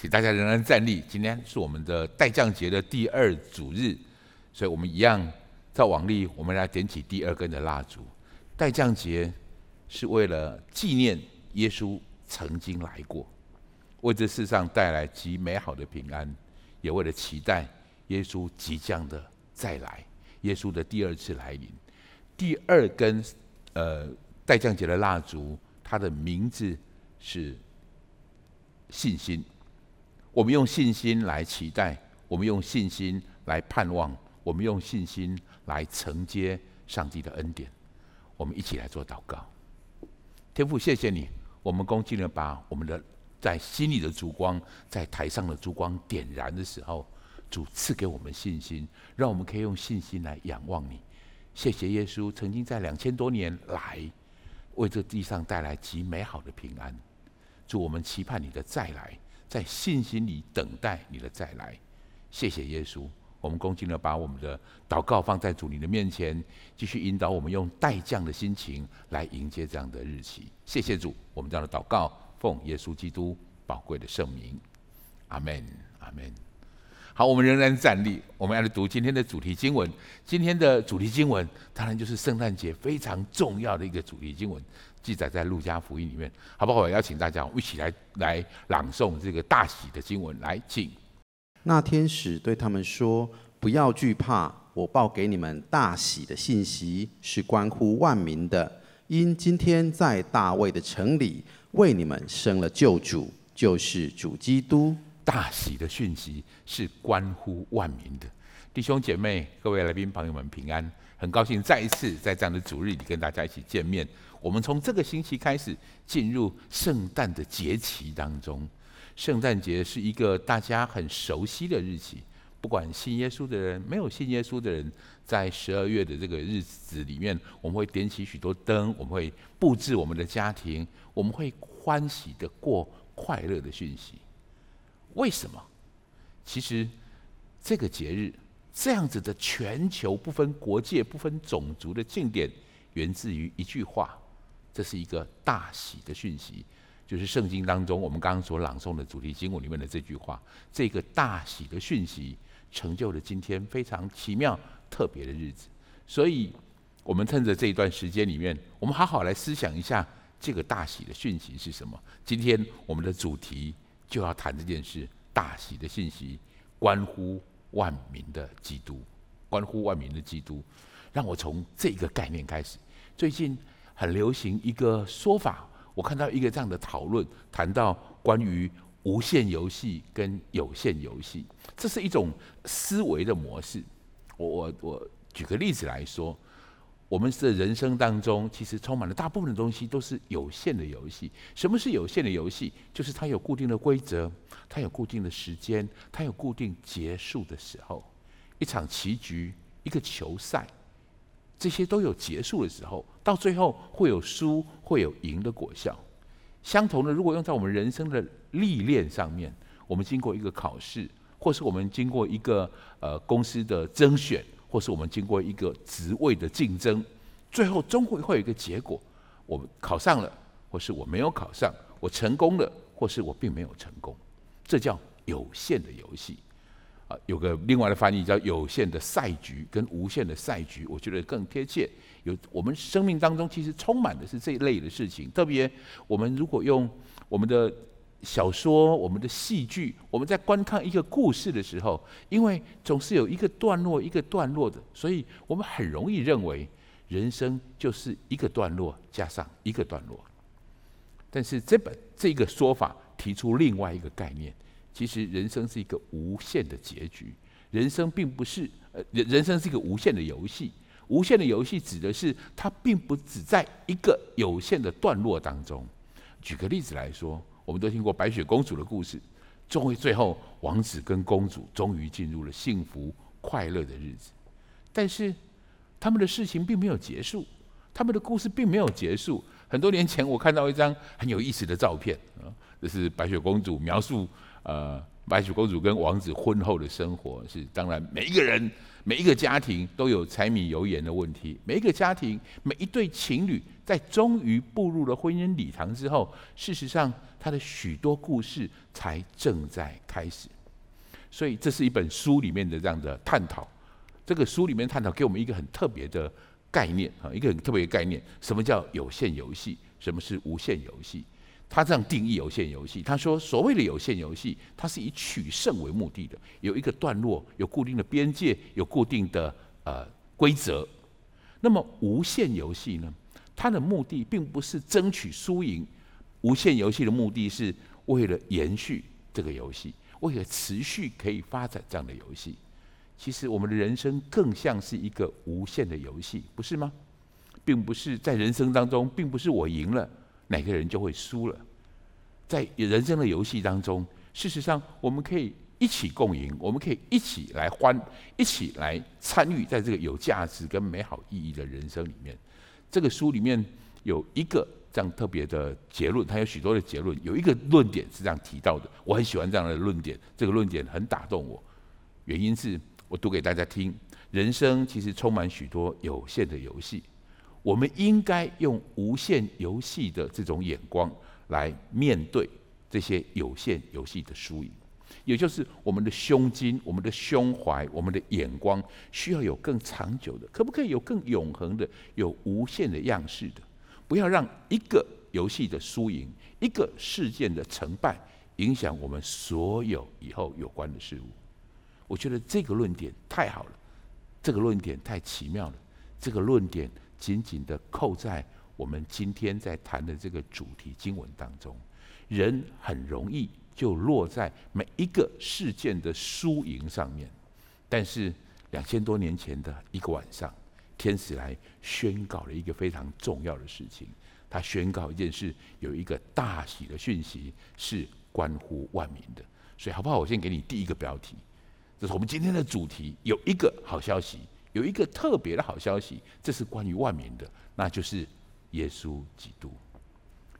请大家仍然站立。今天是我们的待降节的第二主日，所以我们一样照往例，我们来点起第二根的蜡烛。待降节是为了纪念耶稣曾经来过，为这世上带来极美好的平安，也为了期待耶稣即将的再来，耶稣的第二次来临。第二根呃待降节的蜡烛，它的名字是信心。我们用信心来期待，我们用信心来盼望，我们用信心来承接上帝的恩典。我们一起来做祷告。天父，谢谢你，我们恭敬的把我们的在心里的烛光，在台上的烛光点燃的时候，主赐给我们信心，让我们可以用信心来仰望你。谢谢耶稣曾经在两千多年来，为这地上带来极美好的平安。祝，我们期盼你的再来。在信心里等待你的再来，谢谢耶稣。我们恭敬的把我们的祷告放在主你的面前，继续引导我们用待降的心情来迎接这样的日期。谢谢主，我们这样的祷告奉耶稣基督宝贵的圣名，阿门，阿门。好，我们仍然站立，我们要来读今天的主题经文。今天的主题经文当然就是圣诞节非常重要的一个主题经文。记载在路加福音里面，好不好？我邀请大家，一起来来朗诵这个大喜的经文。来，请。那天使对他们说：“不要惧怕，我报给你们大喜的信息，是关乎万民的。因今天在大卫的城里为你们生了救主，就是主基督。大喜的讯息是关乎万民的。弟兄姐妹、各位来宾朋友们平安，很高兴再一次在这样的主日里跟大家一起见面。”我们从这个星期开始进入圣诞的节期当中。圣诞节是一个大家很熟悉的日期，不管信耶稣的人，没有信耶稣的人，在十二月的这个日子里面，我们会点起许多灯，我们会布置我们的家庭，我们会欢喜的过快乐的讯息。为什么？其实这个节日这样子的全球不分国界、不分种族的庆典，源自于一句话。这是一个大喜的讯息，就是圣经当中我们刚刚所朗诵的主题经文里面的这句话。这个大喜的讯息成就了今天非常奇妙特别的日子。所以，我们趁着这一段时间里面，我们好好来思想一下这个大喜的讯息是什么。今天我们的主题就要谈这件事：大喜的讯息关乎万民的基督，关乎万民的基督。让我从这个概念开始。最近。很流行一个说法，我看到一个这样的讨论，谈到关于无限游戏跟有限游戏，这是一种思维的模式。我我我举个例子来说，我们的人生当中其实充满了大部分的东西都是有限的游戏。什么是有限的游戏？就是它有固定的规则，它有固定的时间，它有固定结束的时候。一场棋局，一个球赛。这些都有结束的时候，到最后会有输，会有赢的果效。相同的，如果用在我们人生的历练上面，我们经过一个考试，或是我们经过一个呃公司的甄选，或是我们经过一个职位的竞争，最后终会会有一个结果：我考上了，或是我没有考上；我成功了，或是我并没有成功。这叫有限的游戏。啊，有个另外的翻译叫“有限的赛局”跟“无限的赛局”，我觉得更贴切。有我们生命当中其实充满的是这一类的事情，特别我们如果用我们的小说、我们的戏剧，我们在观看一个故事的时候，因为总是有一个段落一个段落的，所以我们很容易认为人生就是一个段落加上一个段落。但是这本这个说法提出另外一个概念。其实人生是一个无限的结局，人生并不是呃，人人生是一个无限的游戏。无限的游戏指的是它并不只在一个有限的段落当中。举个例子来说，我们都听过白雪公主的故事，终于最后王子跟公主终于进入了幸福快乐的日子，但是他们的事情并没有结束，他们的故事并没有结束。很多年前我看到一张很有意思的照片啊，这是白雪公主描述。呃，白雪公主跟王子婚后的生活是，当然每一个人、每一个家庭都有柴米油盐的问题。每一个家庭、每一对情侣，在终于步入了婚姻礼堂之后，事实上，他的许多故事才正在开始。所以，这是一本书里面的这样的探讨。这个书里面探讨给我们一个很特别的概念啊，一个很特别的概念：什么叫有限游戏？什么是无限游戏？他这样定义有限游戏。他说，所谓的有限游戏，它是以取胜为目的的，有一个段落，有固定的边界，有固定的呃规则。那么无限游戏呢？它的目的并不是争取输赢，无限游戏的目的是为了延续这个游戏，为了持续可以发展这样的游戏。其实我们的人生更像是一个无限的游戏，不是吗？并不是在人生当中，并不是我赢了。哪个人就会输了。在人生的游戏当中，事实上我们可以一起共赢，我们可以一起来欢，一起来参与在这个有价值跟美好意义的人生里面。这个书里面有一个这样特别的结论，它有许多的结论，有一个论点是这样提到的，我很喜欢这样的论点，这个论点很打动我。原因是我读给大家听：人生其实充满许多有限的游戏。我们应该用无限游戏的这种眼光来面对这些有限游戏的输赢，也就是我们的胸襟、我们的胸怀、我们的眼光需要有更长久的，可不可以有更永恒的、有无限的样式的？不要让一个游戏的输赢、一个事件的成败影响我们所有以后有关的事物。我觉得这个论点太好了，这个论点太奇妙了，这个论点。紧紧的扣在我们今天在谈的这个主题经文当中，人很容易就落在每一个事件的输赢上面。但是两千多年前的一个晚上，天使来宣告了一个非常重要的事情。他宣告一件事，有一个大喜的讯息是关乎万民的。所以好不好？我先给你第一个标题，这是我们今天的主题，有一个好消息。有一个特别的好消息，这是关于万民的，那就是耶稣基督。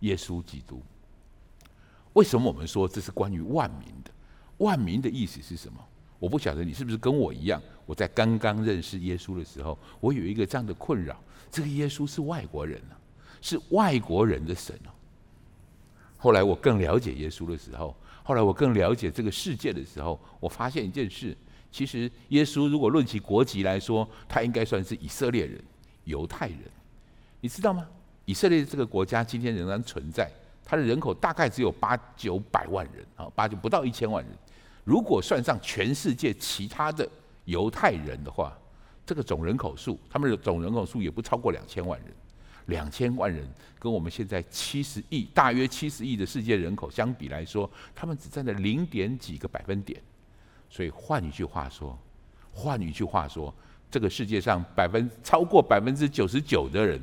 耶稣基督，为什么我们说这是关于万民的？万民的意思是什么？我不晓得你是不是跟我一样，我在刚刚认识耶稣的时候，我有一个这样的困扰：这个耶稣是外国人啊，是外国人的神啊。后来我更了解耶稣的时候，后来我更了解这个世界的时候，我发现一件事。其实，耶稣如果论起国籍来说，他应该算是以色列人、犹太人。你知道吗？以色列这个国家今天仍然存在，它的人口大概只有八九百万人啊，八九不到一千万人。如果算上全世界其他的犹太人的话，这个总人口数，他们的总人口数也不超过两千万人。两千万人跟我们现在七十亿、大约七十亿的世界人口相比来说，他们只占了零点几个百分点。所以换一句话说，换一句话说，这个世界上百分超过百分之九十九的人，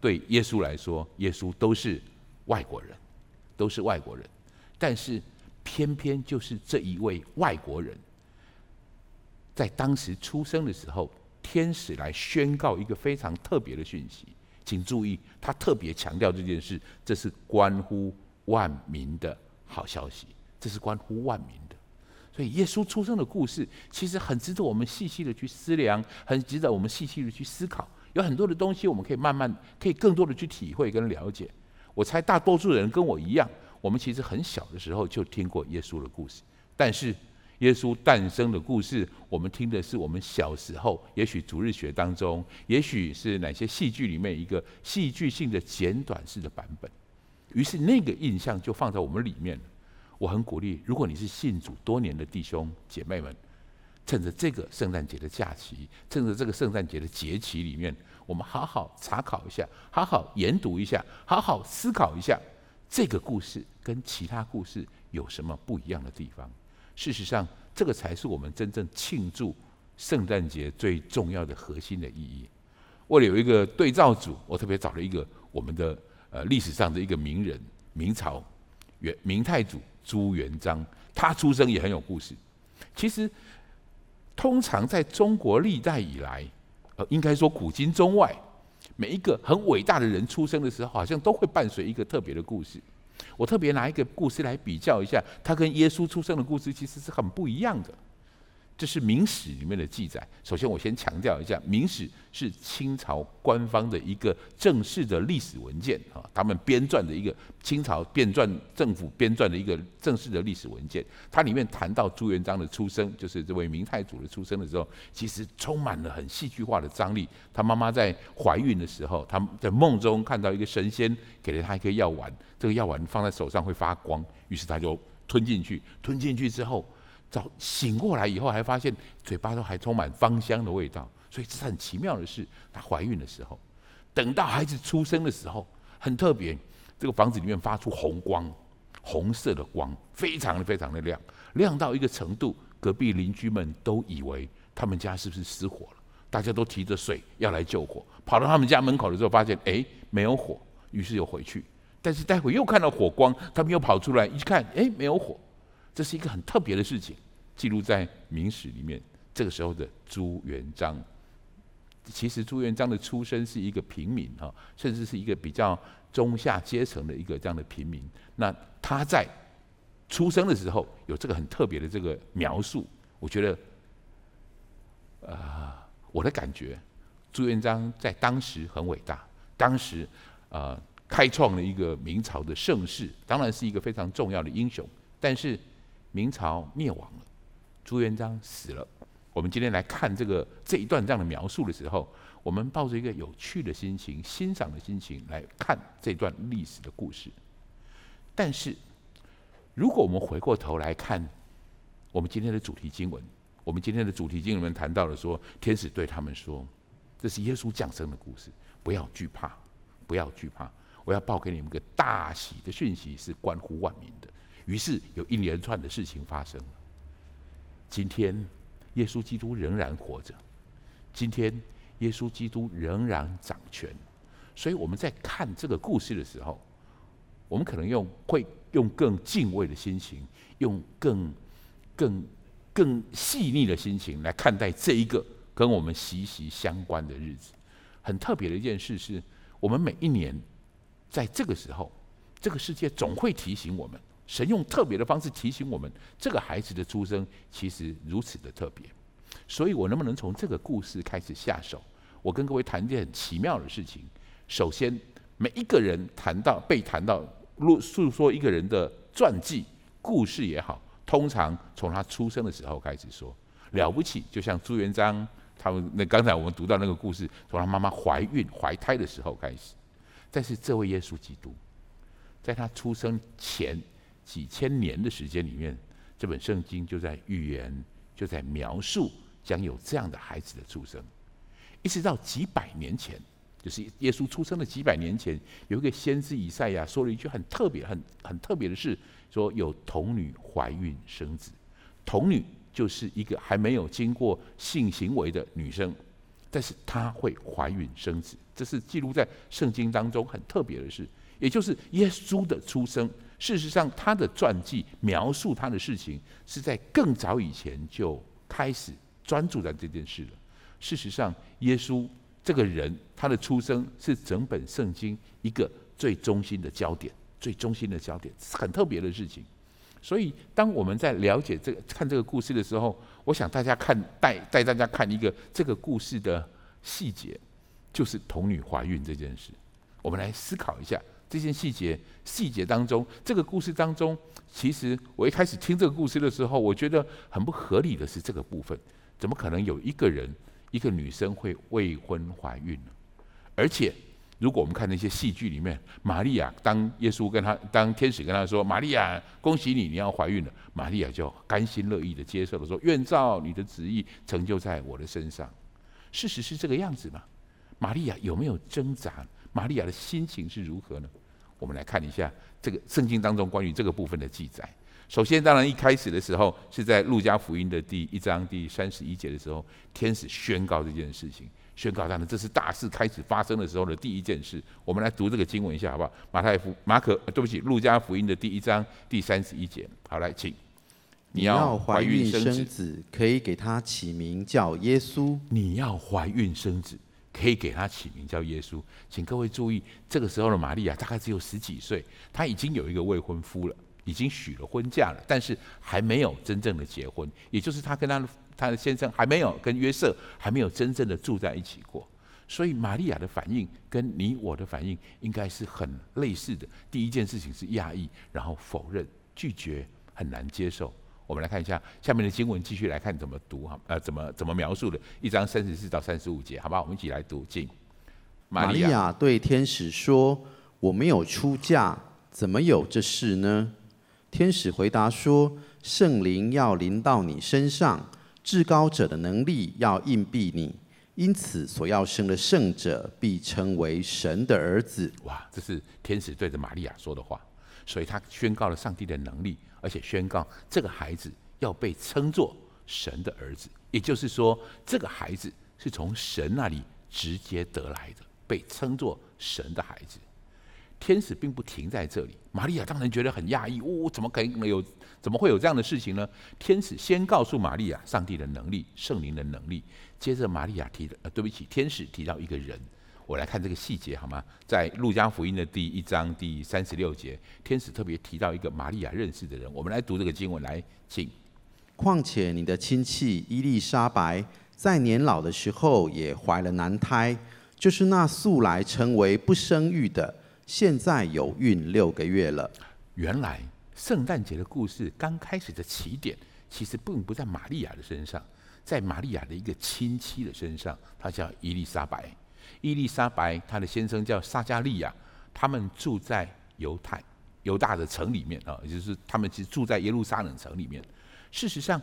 对耶稣来说，耶稣都是外国人，都是外国人。但是偏偏就是这一位外国人，在当时出生的时候，天使来宣告一个非常特别的讯息，请注意，他特别强调这件事，这是关乎万民的好消息，这是关乎万民的。所以，耶稣出生的故事其实很值得我们细细的去思量，很值得我们细细的去思考。有很多的东西，我们可以慢慢，可以更多的去体会跟了解。我猜大多数人跟我一样，我们其实很小的时候就听过耶稣的故事。但是，耶稣诞生的故事，我们听的是我们小时候，也许主日学当中，也许是哪些戏剧里面一个戏剧性的简短式的版本。于是，那个印象就放在我们里面。我很鼓励，如果你是信主多年的弟兄姐妹们，趁着这个圣诞节的假期，趁着这个圣诞节的节期里面，我们好好查考一下，好好研读一下，好好思考一下这个故事跟其他故事有什么不一样的地方。事实上，这个才是我们真正庆祝圣诞节最重要的核心的意义。为了有一个对照组，我特别找了一个我们的呃历史上的一个名人，明朝元明太祖。朱元璋，他出生也很有故事。其实，通常在中国历代以来，呃，应该说古今中外，每一个很伟大的人出生的时候，好像都会伴随一个特别的故事。我特别拿一个故事来比较一下，他跟耶稣出生的故事其实是很不一样的。这是《明史》里面的记载。首先，我先强调一下，《明史》是清朝官方的一个正式的历史文件啊，他们编撰的一个清朝编撰政府编撰的一个正式的历史文件。它里面谈到朱元璋的出生，就是这位明太祖的出生的时候，其实充满了很戏剧化的张力。他妈妈在怀孕的时候，他在梦中看到一个神仙给了他一颗药丸，这个药丸放在手上会发光，于是他就吞进去，吞进去之后。早醒过来以后，还发现嘴巴都还充满芳香的味道，所以这是很奇妙的事。她怀孕的时候，等到孩子出生的时候，很特别，这个房子里面发出红光，红色的光，非常的非常的亮，亮到一个程度，隔壁邻居们都以为他们家是不是失火了，大家都提着水要来救火，跑到他们家门口的时候，发现哎没有火，于是又回去，但是待会又看到火光，他们又跑出来一看，哎没有火，这是一个很特别的事情。记录在《明史》里面。这个时候的朱元璋，其实朱元璋的出身是一个平民哈，甚至是一个比较中下阶层的一个这样的平民。那他在出生的时候有这个很特别的这个描述，我觉得，呃，我的感觉，朱元璋在当时很伟大，当时啊、呃、开创了一个明朝的盛世，当然是一个非常重要的英雄。但是明朝灭亡了。朱元璋死了，我们今天来看这个这一段这样的描述的时候，我们抱着一个有趣的心情、欣赏的心情来看这段历史的故事。但是，如果我们回过头来看我们今天的主题经文，我们今天的主题经文谈到了说，天使对他们说：“这是耶稣降生的故事，不要惧怕，不要惧怕，我要报给你们个大喜的讯息，是关乎万民的。”于是有一连串的事情发生了。今天，耶稣基督仍然活着。今天，耶稣基督仍然掌权。所以我们在看这个故事的时候，我们可能用会用更敬畏的心情，用更更更细腻的心情来看待这一个跟我们息息相关的日子。很特别的一件事是，我们每一年在这个时候，这个世界总会提醒我们。神用特别的方式提醒我们，这个孩子的出生其实如此的特别。所以我能不能从这个故事开始下手？我跟各位谈一件很奇妙的事情。首先，每一个人谈到被谈到，录诉说一个人的传记故事也好，通常从他出生的时候开始说。了不起，就像朱元璋他们那刚才我们读到那个故事，从他妈妈怀孕怀胎的时候开始。但是这位耶稣基督，在他出生前。几千年的时间里面，这本圣经就在预言，就在描述将有这样的孩子的出生。一直到几百年前，就是耶稣出生的几百年前，有一个先知以赛亚说了一句很特别、很很特别的事，说有童女怀孕生子。童女就是一个还没有经过性行为的女生，但是她会怀孕生子，这是记录在圣经当中很特别的事，也就是耶稣的出生。事实上，他的传记描述他的事情是在更早以前就开始专注在这件事了。事实上，耶稣这个人，他的出生是整本圣经一个最中心的焦点，最中心的焦点，是很特别的事情。所以，当我们在了解这个、看这个故事的时候，我想大家看带带大家看一个这个故事的细节，就是童女怀孕这件事。我们来思考一下。这些细节，细节当中，这个故事当中，其实我一开始听这个故事的时候，我觉得很不合理的是这个部分，怎么可能有一个人，一个女生会未婚怀孕呢？而且，如果我们看那些戏剧里面，玛利亚当耶稣跟她，当天使跟她说：“玛利亚，恭喜你，你要怀孕了。”玛利亚就甘心乐意的接受了，说：“愿照你的旨意成就在我的身上。”事实是这个样子吗？玛利亚有没有挣扎？玛利亚的心情是如何呢？我们来看一下这个圣经当中关于这个部分的记载。首先，当然一开始的时候是在路加福音的第一章第三十一节的时候，天使宣告这件事情，宣告当然这是大事开始发生的时候的第一件事。我们来读这个经文一下，好不好？马太福马可，对不起，路加福音的第一章第三十一节。好，来，请。你要怀孕生子，可以给他起名叫耶稣。你要怀孕生子。可以给他起名叫耶稣。请各位注意，这个时候的玛利亚大概只有十几岁，她已经有一个未婚夫了，已经许了婚嫁了，但是还没有真正的结婚，也就是她跟她的她的先生还没有跟约瑟还没有真正的住在一起过。所以玛利亚的反应跟你我的反应应该是很类似的。第一件事情是讶异，然后否认、拒绝，很难接受。我们来看一下下面的经文，继续来看怎么读哈，呃，怎么怎么描述的，一章三十四到三十五节，好不好？我们一起来读经。玛利亚对天使说：“我没有出嫁，怎么有这事呢？”天使回答说：“圣灵要临到你身上，至高者的能力要硬庇你，因此所要生的圣者必称为神的儿子。”哇，这是天使对着玛利亚说的话，所以他宣告了上帝的能力。而且宣告这个孩子要被称作神的儿子，也就是说，这个孩子是从神那里直接得来的，被称作神的孩子。天使并不停在这里，玛利亚当然觉得很讶异，呜、哦，怎么可能有？怎么会有这样的事情呢？天使先告诉玛利亚上帝的能力、圣灵的能力，接着玛利亚提的，呃，对不起，天使提到一个人。我来看这个细节好吗？在路加福音的第一章第三十六节，天使特别提到一个玛利亚认识的人。我们来读这个经文，来，请。况且你的亲戚伊丽莎白在年老的时候也怀了男胎，就是那素来成为不生育的，现在有孕六个月了。原来圣诞节的故事刚开始的起点，其实并不在玛利亚的身上，在玛利亚的一个亲戚的身上，她叫伊丽莎白。伊丽莎白，她的先生叫撒加利亚，他们住在犹太犹大的城里面啊，也就是他们其实住在耶路撒冷城里面。事实上，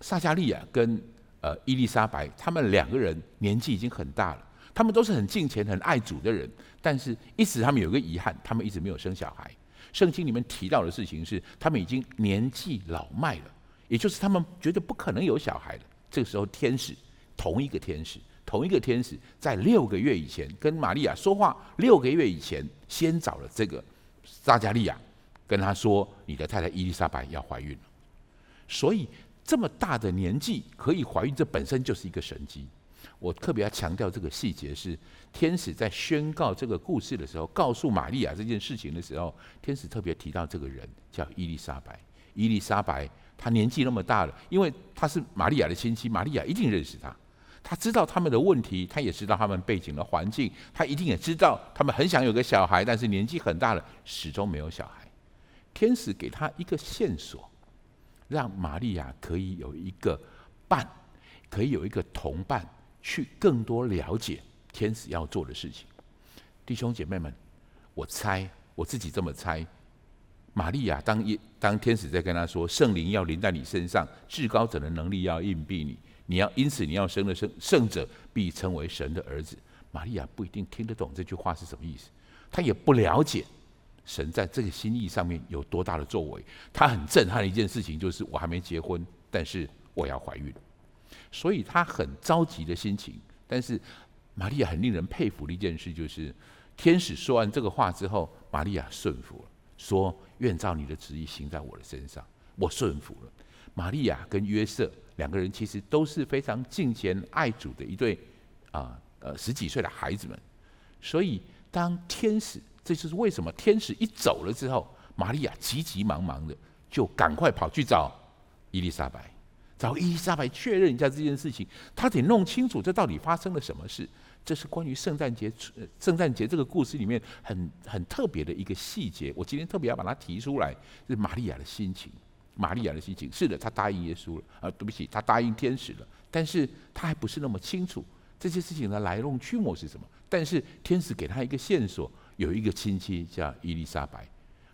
撒加利亚跟呃伊丽莎白，他们两个人年纪已经很大了，他们都是很敬虔、很爱主的人，但是一直他们有个遗憾，他们一直没有生小孩。圣经里面提到的事情是，他们已经年纪老迈了，也就是他们觉得不可能有小孩了。这个时候，天使同一个天使。同一个天使在六个月以前跟玛利亚说话，六个月以前先找了这个撒加利亚，跟他说：“你的太太伊丽莎白要怀孕了。”所以这么大的年纪可以怀孕，这本身就是一个神迹。我特别要强调这个细节是，天使在宣告这个故事的时候，告诉玛利亚这件事情的时候，天使特别提到这个人叫伊丽莎白。伊丽莎白她年纪那么大了，因为她是玛利亚的亲戚，玛利亚一定认识她。他知道他们的问题，他也知道他们背景的环境，他一定也知道他们很想有个小孩，但是年纪很大了，始终没有小孩。天使给他一个线索，让玛利亚可以有一个伴，可以有一个同伴，去更多了解天使要做的事情。弟兄姐妹们，我猜我自己这么猜，玛利亚当一当天使在跟他说，圣灵要临在你身上，至高者的能力要荫庇你。你要因此你要生的圣圣者必称为神的儿子。玛利亚不一定听得懂这句话是什么意思，她也不了解神在这个心意上面有多大的作为。她很震撼的一件事情就是我还没结婚，但是我要怀孕，所以她很着急的心情。但是玛利亚很令人佩服的一件事就是，天使说完这个话之后，玛利亚顺服了，说愿照你的旨意行在我的身上。我顺服了。玛利亚跟约瑟。两个人其实都是非常敬虔爱主的一对啊呃十几岁的孩子们，所以当天使，这就是为什么天使一走了之后，玛利亚急急忙忙的就赶快跑去找伊丽莎白，找伊丽莎白确认一下这件事情，他得弄清楚这到底发生了什么事。这是关于圣诞节圣诞节这个故事里面很很特别的一个细节，我今天特别要把它提出来，是玛利亚的心情。玛利亚的心情是的，她答应耶稣了啊，对不起，她答应天使了，但是她还不是那么清楚这些事情的来龙去脉是什么。但是天使给她一个线索，有一个亲戚叫伊丽莎白，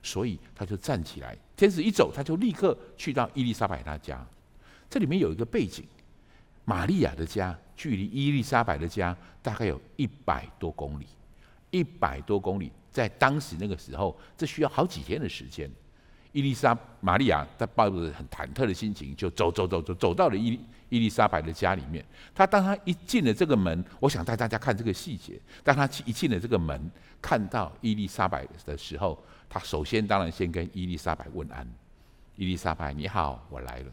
所以她就站起来。天使一走，她就立刻去到伊丽莎白她家。这里面有一个背景，玛利亚的家距离伊丽莎白的家大概有一百多公里，一百多公里，在当时那个时候，这需要好几天的时间。伊丽莎玛利亚，她抱着很忐忑的心情，就走走走走走到了伊伊丽莎白的家里面。她当她一进了这个门，我想带大家看这个细节。当她一进了这个门，看到伊丽莎白的时候，她首先当然先跟伊丽莎白问安：“伊丽莎白，你好，我来了。”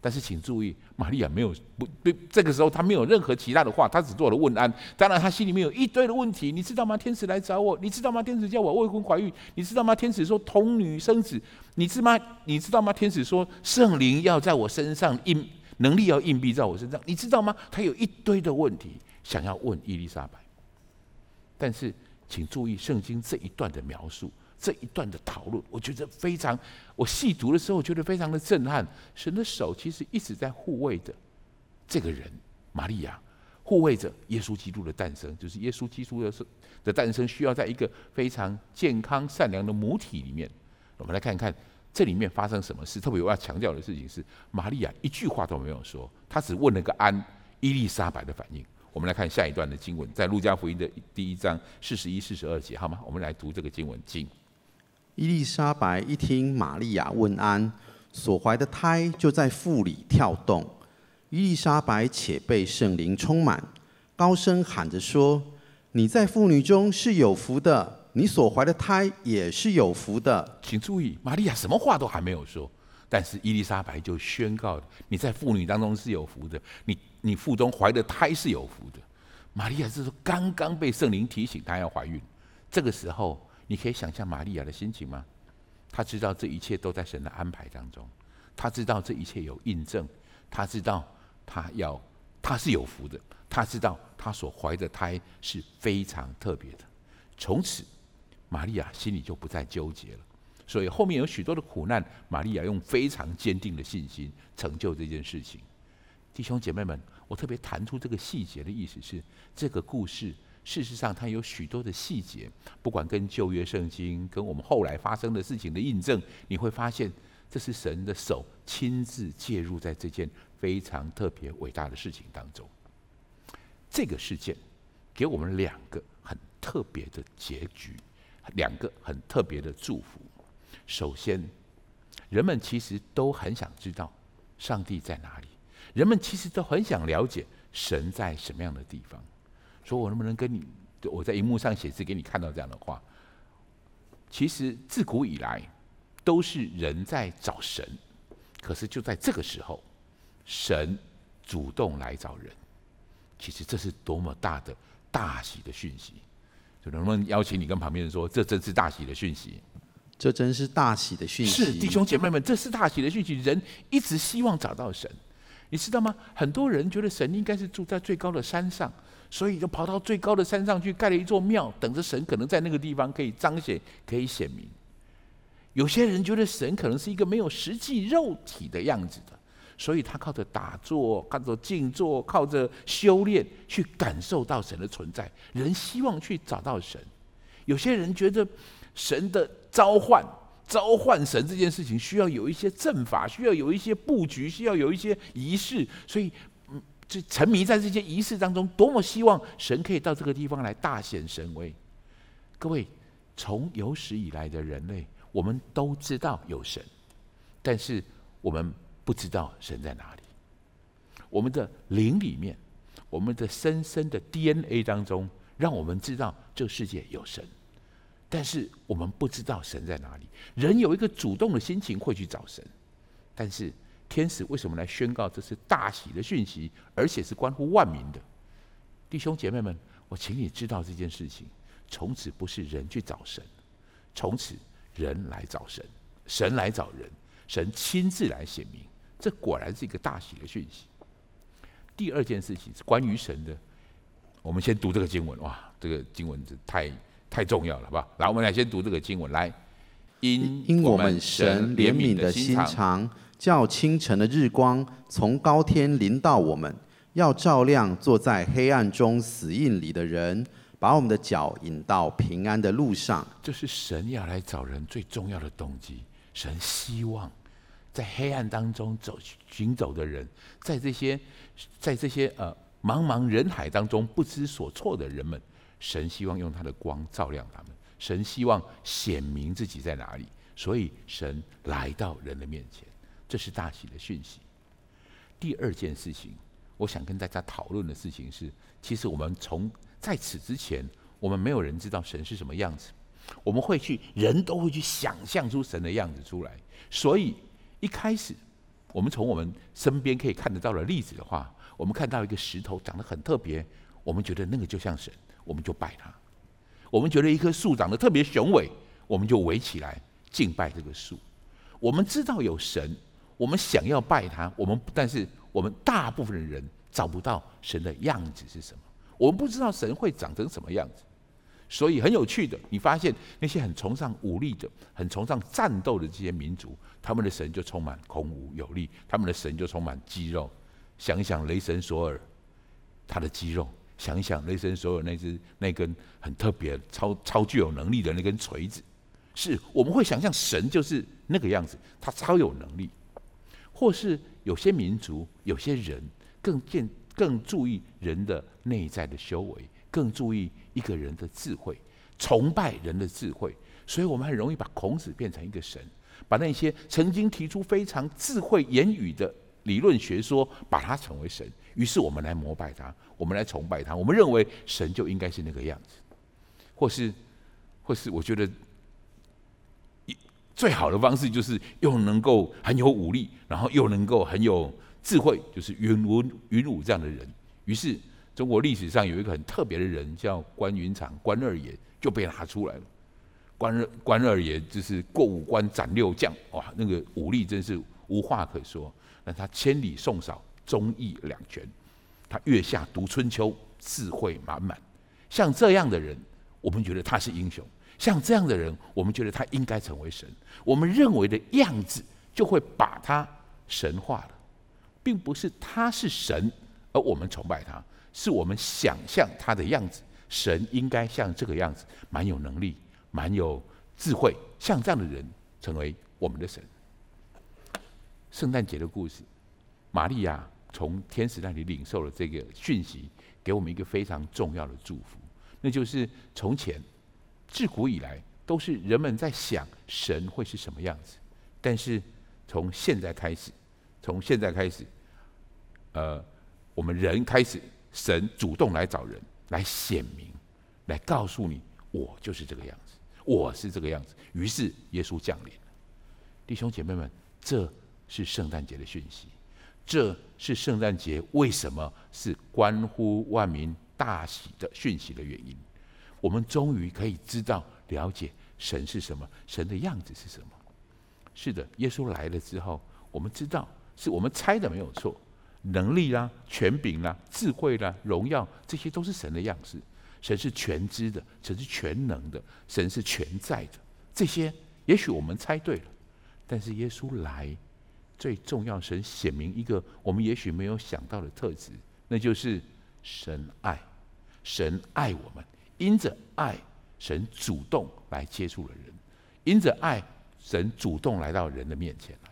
但是请注意，玛利亚没有不对，这个时候她没有任何其他的话，她只做了问安。当然，她心里面有一堆的问题，你知道吗？天使来找我，你知道吗？天使叫我未婚怀孕，你知道吗？天使说童女生子，你知吗？你知道吗？天使说圣灵要在我身上印，能力要印币在我身上，你知道吗？她有一堆的问题想要问伊丽莎白，但是请注意圣经这一段的描述。这一段的讨论，我觉得非常，我细读的时候，我觉得非常的震撼。神的手其实一直在护卫着这个人，玛利亚，护卫着耶稣基督的诞生。就是耶稣基督的的诞生，需要在一个非常健康善良的母体里面。我们来看看这里面发生什么事。特别我要强调的事情是，玛利亚一句话都没有说，她只问了个安。伊丽莎白的反应。我们来看下一段的经文，在路加福音的第一章四十一、四十二节，好吗？我们来读这个经文经。伊丽莎白一听玛利亚问安，所怀的胎就在腹里跳动。伊丽莎白且被圣灵充满，高声喊着说：“你在妇女中是有福的，你所怀的胎也是有福的。”请注意，玛利亚什么话都还没有说，但是伊丽莎白就宣告：“你在妇女当中是有福的，你你腹中怀的胎是有福的。”玛利亚是说刚刚被圣灵提醒她要怀孕，这个时候。你可以想象玛利亚的心情吗？她知道这一切都在神的安排当中，她知道这一切有印证，她知道她要，她是有福的，她知道她所怀的胎是非常特别的。从此，玛利亚心里就不再纠结了。所以后面有许多的苦难，玛利亚用非常坚定的信心成就这件事情。弟兄姐妹们，我特别谈出这个细节的意思是，这个故事。事实上，它有许多的细节，不管跟旧约圣经，跟我们后来发生的事情的印证，你会发现，这是神的手亲自介入在这件非常特别伟大的事情当中。这个事件给我们两个很特别的结局，两个很特别的祝福。首先，人们其实都很想知道上帝在哪里，人们其实都很想了解神在什么样的地方。说我能不能跟你，我在荧幕上写字给你看到这样的话？其实自古以来都是人在找神，可是就在这个时候，神主动来找人。其实这是多么大的大喜的讯息！就能不能邀请你跟旁边人说，这真是大喜的讯息？这真是大喜的讯息！是弟兄姐妹们，这是大喜的讯息。人一直希望找到神，你知道吗？很多人觉得神应该是住在最高的山上。所以就跑到最高的山上去盖了一座庙，等着神可能在那个地方可以彰显、可以显明。有些人觉得神可能是一个没有实际肉体的样子的，所以他靠着打坐、靠着静坐、靠着修炼去感受到神的存在。人希望去找到神。有些人觉得神的召唤、召唤神这件事情需要有一些阵法，需要有一些布局，需要有一些仪式，所以。就沉迷在这些仪式当中，多么希望神可以到这个地方来大显神威。各位，从有史以来的人类，我们都知道有神，但是我们不知道神在哪里。我们的灵里面，我们的深深的 DNA 当中，让我们知道这个世界有神，但是我们不知道神在哪里。人有一个主动的心情会去找神，但是。天使为什么来宣告这是大喜的讯息，而且是关乎万民的？弟兄姐妹们，我请你知道这件事情。从此不是人去找神，从此人来找神，神来找人，神亲自来显明。这果然是一个大喜的讯息。第二件事情是关于神的，我们先读这个经文。哇，这个经文是太太重要了，好不好？来，我们来先读这个经文。来，因因我们神怜悯的心肠。叫清晨的日光从高天临到我们，要照亮坐在黑暗中死印里的人，把我们的脚引到平安的路上。这是神要来找人最重要的动机。神希望在黑暗当中走行走的人，在这些在这些呃茫茫人海当中不知所措的人们，神希望用他的光照亮他们。神希望显明自己在哪里，所以神来到人的面前。这是大喜的讯息。第二件事情，我想跟大家讨论的事情是，其实我们从在此之前，我们没有人知道神是什么样子。我们会去，人都会去想象出神的样子出来。所以一开始，我们从我们身边可以看得到的例子的话，我们看到一个石头长得很特别，我们觉得那个就像神，我们就拜它；我们觉得一棵树长得特别雄伟，我们就围起来敬拜这个树。我们知道有神，我们想要拜他，我们但是我们大部分的人找不到神的样子是什么，我们不知道神会长成什么样子。所以很有趣的，你发现那些很崇尚武力的、很崇尚战斗的这些民族，他们的神就充满孔武有力，他们的神就充满肌肉。想一想雷神索尔，他的肌肉；想一想雷神索尔那只那根很特别、超超具有能力的那根锤子，是我们会想象神就是那个样子，他超有能力。或是有些民族、有些人更见更注意人的内在的修为。更注意一个人的智慧，崇拜人的智慧，所以我们很容易把孔子变成一个神，把那些曾经提出非常智慧言语的理论学说，把它成为神。于是我们来膜拜他，我们来崇拜他，我们认为神就应该是那个样子，或是，或是我觉得，最好的方式就是又能够很有武力，然后又能够很有智慧，就是云文云武这样的人。于是。中国历史上有一个很特别的人，叫关云长，关二爷就被拿出来了。关二关二爷就是过五关斩六将，哇，那个武力真是无话可说。那他千里送嫂，忠义两全。他月下读春秋，智慧满满。像这样的人，我们觉得他是英雄；像这样的人，我们觉得他应该成为神。我们认为的样子，就会把他神化了，并不是他是神，而我们崇拜他。是我们想象他的样子，神应该像这个样子，蛮有能力，蛮有智慧，像这样的人成为我们的神。圣诞节的故事，玛利亚从天使那里领受了这个讯息，给我们一个非常重要的祝福，那就是从前自古以来都是人们在想神会是什么样子，但是从现在开始，从现在开始，呃，我们人开始。神主动来找人，来显明，来告诉你，我就是这个样子，我是这个样子。于是耶稣降临。弟兄姐妹们，这是圣诞节的讯息，这是圣诞节为什么是关乎万民大喜的讯息的原因。我们终于可以知道、了解神是什么，神的样子是什么。是的，耶稣来了之后，我们知道是我们猜的没有错。能力啦、权柄啦、智慧啦、荣耀，这些都是神的样式。神是全知的，神是全能的，神是全在的。这些也许我们猜对了，但是耶稣来，最重要，神显明一个我们也许没有想到的特质，那就是神爱，神爱我们，因着爱，神主动来接触了人，因着爱，神主动来到人的面前来。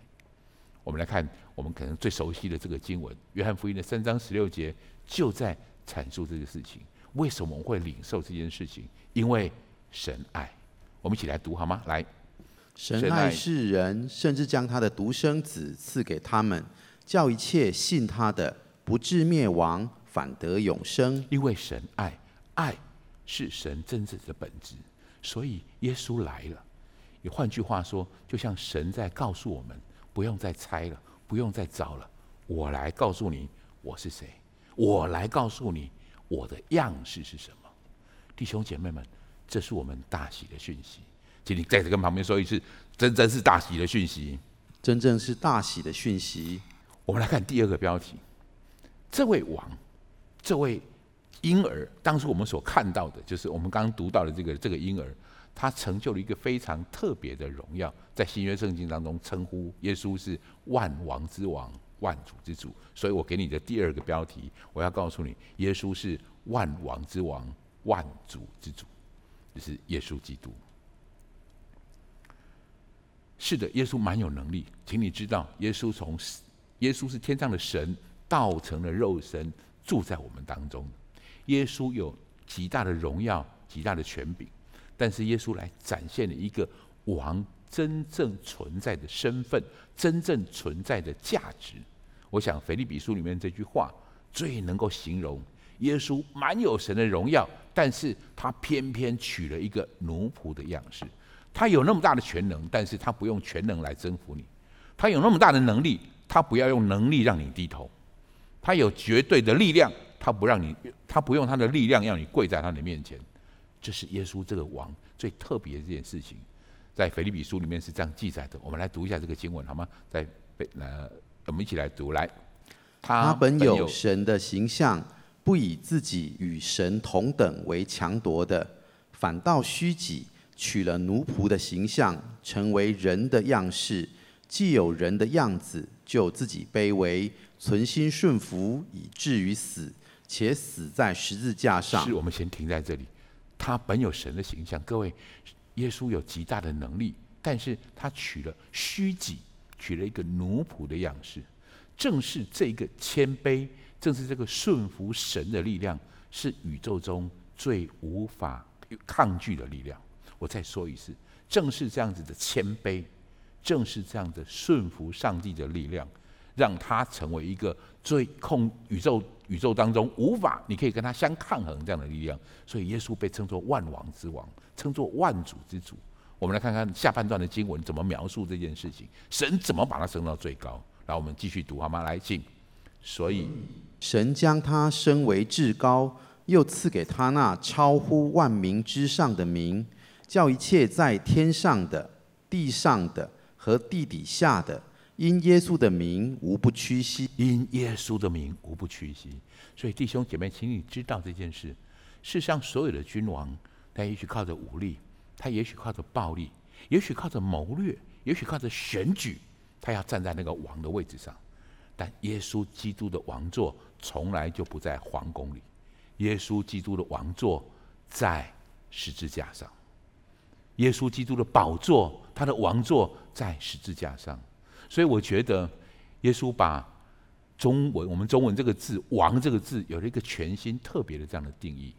我们来看。我们可能最熟悉的这个经文，《约翰福音》的三章十六节，就在阐述这个事情。为什么我们会领受这件事情？因为神爱。我们一起来读好吗？来，神爱世人，甚至将他的独生子赐给他们，叫一切信他的不至灭亡，反得永生。因为神爱，爱是神真正的本质，所以耶稣来了。也换句话说，就像神在告诉我们，不用再猜了。不用再找了，我来告诉你我是谁，我来告诉你我的样式是什么。弟兄姐妹们，这是我们大喜的讯息。请你再次跟旁边说一次，真正是大喜的讯息，真正是大喜的讯息。我们来看第二个标题，这位王，这位婴儿，当初我们所看到的，就是我们刚刚读到的这个这个婴儿。他成就了一个非常特别的荣耀，在新约圣经当中称呼耶稣是万王之王、万主之主。所以我给你的第二个标题，我要告诉你，耶稣是万王之王、万主之主，就是耶稣基督。是的，耶稣蛮有能力，请你知道，耶稣从耶稣是天上的神，道成了肉身，住在我们当中。耶稣有极大的荣耀、极大的权柄。但是耶稣来展现了一个王真正存在的身份，真正存在的价值。我想腓立比书里面这句话最能够形容耶稣满有神的荣耀，但是他偏偏取了一个奴仆的样式。他有那么大的全能，但是他不用全能来征服你；他有那么大的能力，他不要用能力让你低头，他有绝对的力量，他不让你，他不用他的力量让你跪在他的面前。这是耶稣这个王最特别的这件事情，在腓立比书里面是这样记载的。我们来读一下这个经文好吗？在呃，我们一起来读来。他本有神的形象，不以自己与神同等为强夺的，反倒虚己，取了奴仆的形象，成为人的样式。既有人的样子，就自己卑微，存心顺服，以至于死，且死在十字架上。是我们先停在这里。他本有神的形象，各位，耶稣有极大的能力，但是他取了虚己，取了一个奴仆的样式。正是这个谦卑，正是这个顺服神的力量，是宇宙中最无法抗拒的力量。我再说一次，正是这样子的谦卑，正是这样的顺服上帝的力量，让他成为一个最控宇宙宇宙当中无法你可以跟他相抗衡这样的力量。所以耶稣被称作万王之王，称作万主之主。我们来看看下半段的经文怎么描述这件事情，神怎么把他升到最高。然后我们继续读好吗？来，请。所以，神将他升为至高，又赐给他那超乎万民之上的名，叫一切在天上的、地上的和地底下的，因耶稣的名无不屈膝。因耶稣的名无不屈膝。所以弟兄姐妹，请你知道这件事：世上所有的君王，他也许靠着武力，他也许靠着暴力，也许靠着谋略，也许靠着选举。他要站在那个王的位置上，但耶稣基督的王座从来就不在皇宫里，耶稣基督的王座在十字架上。耶稣基督的宝座，他的王座在十字架上。所以我觉得，耶稣把中文，我们中文这个字“王”这个字，有了一个全新特别的这样的定义。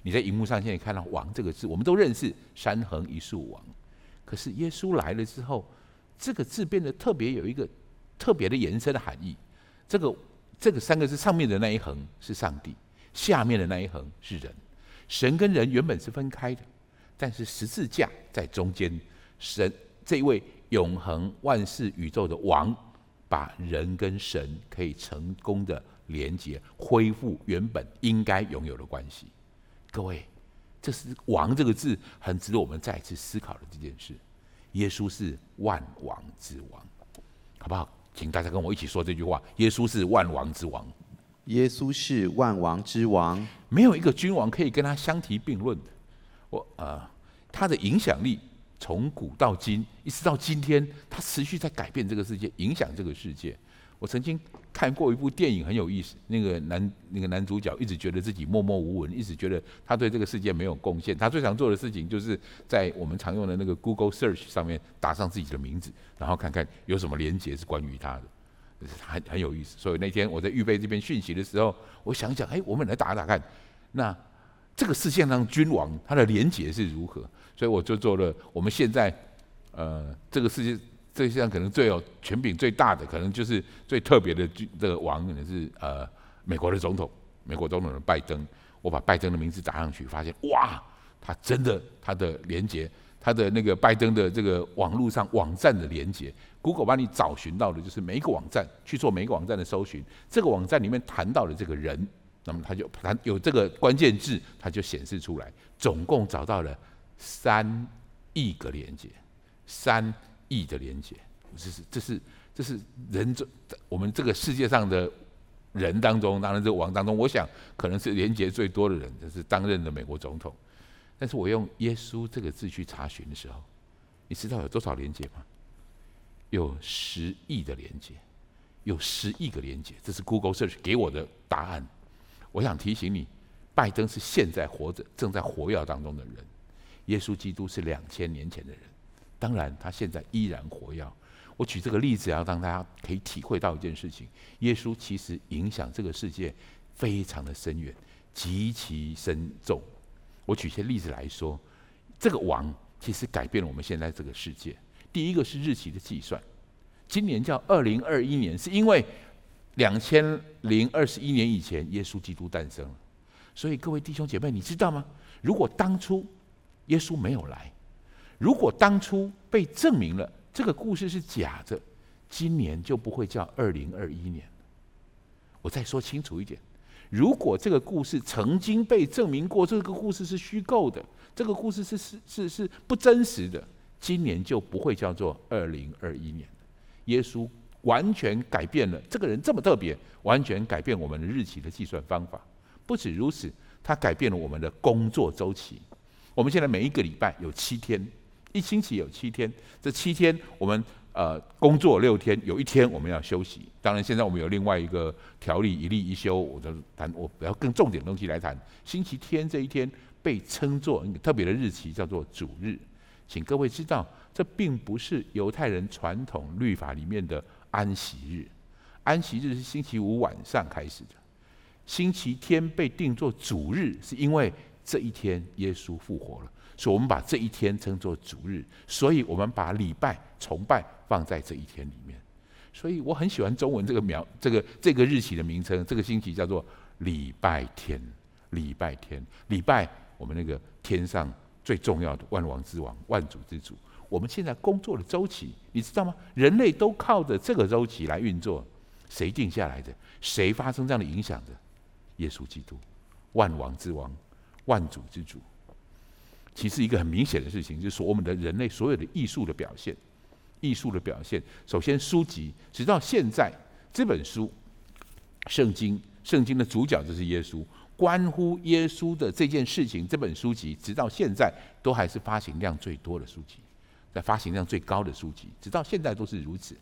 你在荧幕上现在看到“王”这个字，我们都认识三横一竖王，可是耶稣来了之后。这个字变得特别有一个特别的延伸的含义。这个这个三个字上面的那一横是上帝，下面的那一横是人。神跟人原本是分开的，但是十字架在中间。神这一位永恒万事宇宙的王，把人跟神可以成功的连接，恢复原本应该拥有的关系。各位，这是“王”这个字很值得我们再一次思考的这件事。耶稣是万王之王，好不好？请大家跟我一起说这句话：耶稣是万王之王。耶稣是万王之王，没有一个君王可以跟他相提并论的。我呃，他的影响力从古到今，一直到今天，他持续在改变这个世界，影响这个世界。我曾经看过一部电影，很有意思。那个男那个男主角一直觉得自己默默无闻，一直觉得他对这个世界没有贡献。他最常做的事情就是在我们常用的那个 Google Search 上面打上自己的名字，然后看看有什么连结是关于他的，很很有意思。所以那天我在预备这边讯息的时候，我想想，哎，我们来打打看，那这个世界上君王他的连结是如何？所以我就做了我们现在呃这个世界。这世界上可能最有权柄最大的，可能就是最特别的这个王，可能是呃美国的总统，美国总统的拜登。我把拜登的名字打上去，发现哇，他真的他的连接，他的那个拜登的这个网络上网站的连接，Google 帮你找寻到的就是每一个网站去做每一个网站的搜寻，这个网站里面谈到的这个人，那么他就谈有这个关键字，他就显示出来，总共找到了三亿个连接，三。亿的连接，这是这是这是人中我们这个世界上的人当中，当然这个王当中，我想可能是连接最多的人，就是当任的美国总统。但是我用耶稣这个字去查询的时候，你知道有多少连接吗？有十亿的连接，有十亿个连接，这是 Google Search 给我的答案。我想提醒你，拜登是现在活着、正在活跃当中的人，耶稣基督是两千年前的人。当然，他现在依然活跃。我举这个例子，要让大家可以体会到一件事情：耶稣其实影响这个世界非常的深远，极其深重。我举些例子来说，这个王其实改变了我们现在这个世界。第一个是日期的计算，今年叫二零二一年，是因为两千零二十一年以前耶稣基督诞生了。所以各位弟兄姐妹，你知道吗？如果当初耶稣没有来，如果当初被证明了这个故事是假的，今年就不会叫二零二一年。我再说清楚一点，如果这个故事曾经被证明过，这个故事是虚构的，这个故事是是是是不真实的，今年就不会叫做二零二一年。耶稣完全改变了，这个人这么特别，完全改变我们的日期的计算方法。不止如此，他改变了我们的工作周期。我们现在每一个礼拜有七天，一星期有七天，这七天我们。呃，工作六天，有一天我们要休息。当然，现在我们有另外一个条例，一例一休。我就谈，我不要更重点的东西来谈。星期天这一天被称作一个特别的日期，叫做主日。请各位知道，这并不是犹太人传统律法里面的安息日。安息日是星期五晚上开始的。星期天被定作主日，是因为这一天耶稣复活了。所以，我们把这一天称作主日，所以我们把礼拜崇拜放在这一天里面。所以，我很喜欢中文这个描这个这个日期的名称，这个星期叫做礼拜天。礼拜天，礼拜我们那个天上最重要的万王之王、万主之主。我们现在工作的周期，你知道吗？人类都靠着这个周期来运作。谁定下来的？谁发生这样的影响的？耶稣基督，万王之王、万主之主。其实一个很明显的事情，就是说我们的人类所有的艺术的表现，艺术的表现，首先书籍，直到现在这本书《圣经》，圣经的主角就是耶稣，关乎耶稣的这件事情，这本书籍直到现在都还是发行量最多的书籍，在发行量最高的书籍，直到现在都是如此。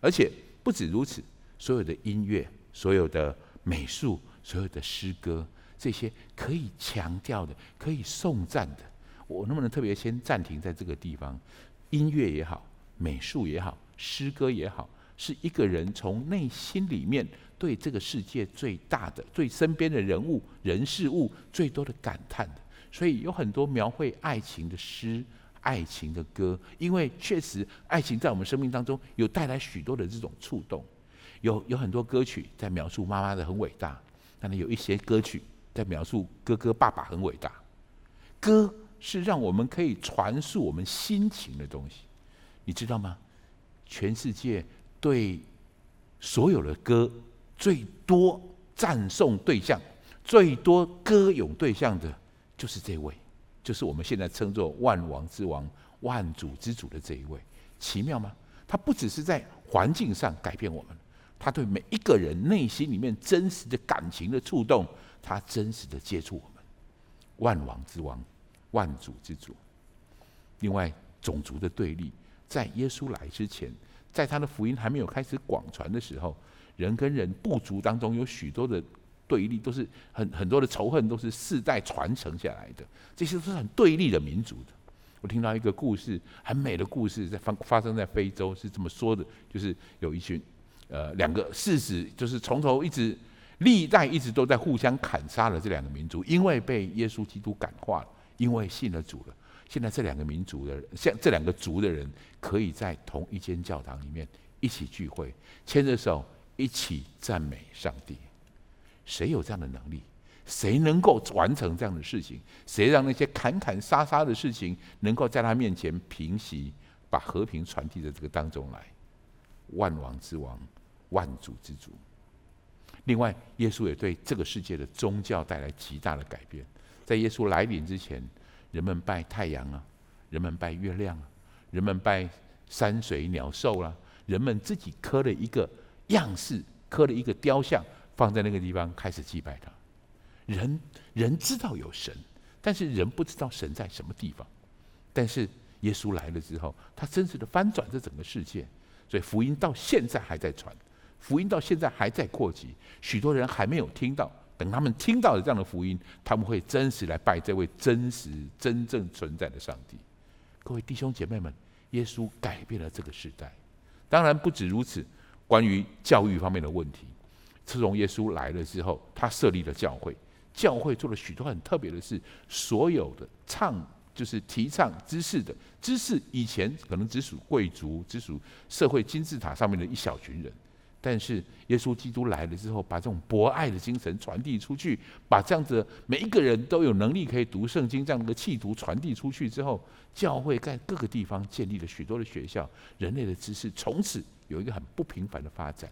而且不止如此，所有的音乐、所有的美术、所有的诗歌，这些可以强调的、可以颂赞的。我能不能特别先暂停在这个地方？音乐也好，美术也好，诗歌也好，是一个人从内心里面对这个世界最大的、对身边的人物、人事物最多的感叹的。所以有很多描绘爱情的诗、爱情的歌，因为确实爱情在我们生命当中有带来许多的这种触动。有有很多歌曲在描述妈妈的很伟大，但是有一些歌曲在描述哥哥、爸爸很伟大。歌。是让我们可以传述我们心情的东西，你知道吗？全世界对所有的歌最多赞颂对象、最多歌咏对象的，就是这位，就是我们现在称作万王之王、万主之主的这一位。奇妙吗？他不只是在环境上改变我们，他对每一个人内心里面真实的感情的触动，他真实的接触我们。万王之王。万主之主。另外，种族的对立，在耶稣来之前，在他的福音还没有开始广传的时候，人跟人部族当中有许多的对立，都是很很多的仇恨，都是世代传承下来的。这些都是很对立的民族的。我听到一个故事，很美的故事，在发发生在非洲，是这么说的：就是有一群呃两个士子，就是从头一直历代一直都在互相砍杀了这两个民族，因为被耶稣基督感化了。因为信了主了，现在这两个民族的人，像这两个族的人，可以在同一间教堂里面一起聚会，牵着手一起赞美上帝。谁有这样的能力？谁能够完成这样的事情？谁让那些砍砍杀杀的事情能够在他面前平息，把和平传递在这个当中来？万王之王，万主之主。另外，耶稣也对这个世界的宗教带来极大的改变。在耶稣来临之前，人们拜太阳啊，人们拜月亮啊，人们拜山水鸟兽啦、啊，人们自己刻了一个样式，刻了一个雕像，放在那个地方开始祭拜他。人人知道有神，但是人不知道神在什么地方。但是耶稣来了之后，他真实的翻转这整个世界，所以福音到现在还在传，福音到现在还在扩及，许多人还没有听到。等他们听到了这样的福音，他们会真实来拜这位真实、真正存在的上帝。各位弟兄姐妹们，耶稣改变了这个时代。当然不止如此，关于教育方面的问题，自从耶稣来了之后，他设立了教会，教会做了许多很特别的事。所有的倡就是提倡知识的知识，以前可能只属贵族、只属社会金字塔上面的一小群人，但是耶稣基督来了之后，把这种博爱的精神传递出去，把这样子每一个人都有能力可以读圣经这样的气度传递出去之后，教会在各个地方建立了许多的学校，人类的知识从此有一个很不平凡的发展。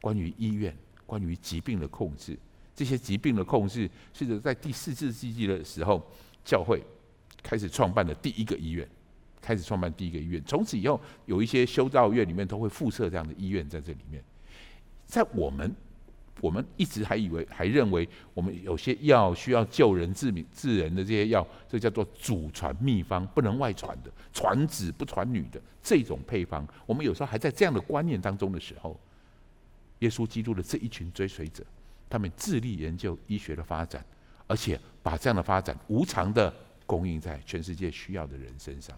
关于医院，关于疾病的控制，这些疾病的控制，是在第四世纪的时候，教会开始创办的第一个医院。开始创办第一个医院，从此以后，有一些修道院里面都会附设这样的医院在这里面。在我们，我们一直还以为，还认为我们有些药需要救人治民治人的这些药，这叫做祖传秘方，不能外传的，传子不传女的这种配方。我们有时候还在这样的观念当中的时候，耶稣基督的这一群追随者，他们致力研究医学的发展，而且把这样的发展无偿的供应在全世界需要的人身上。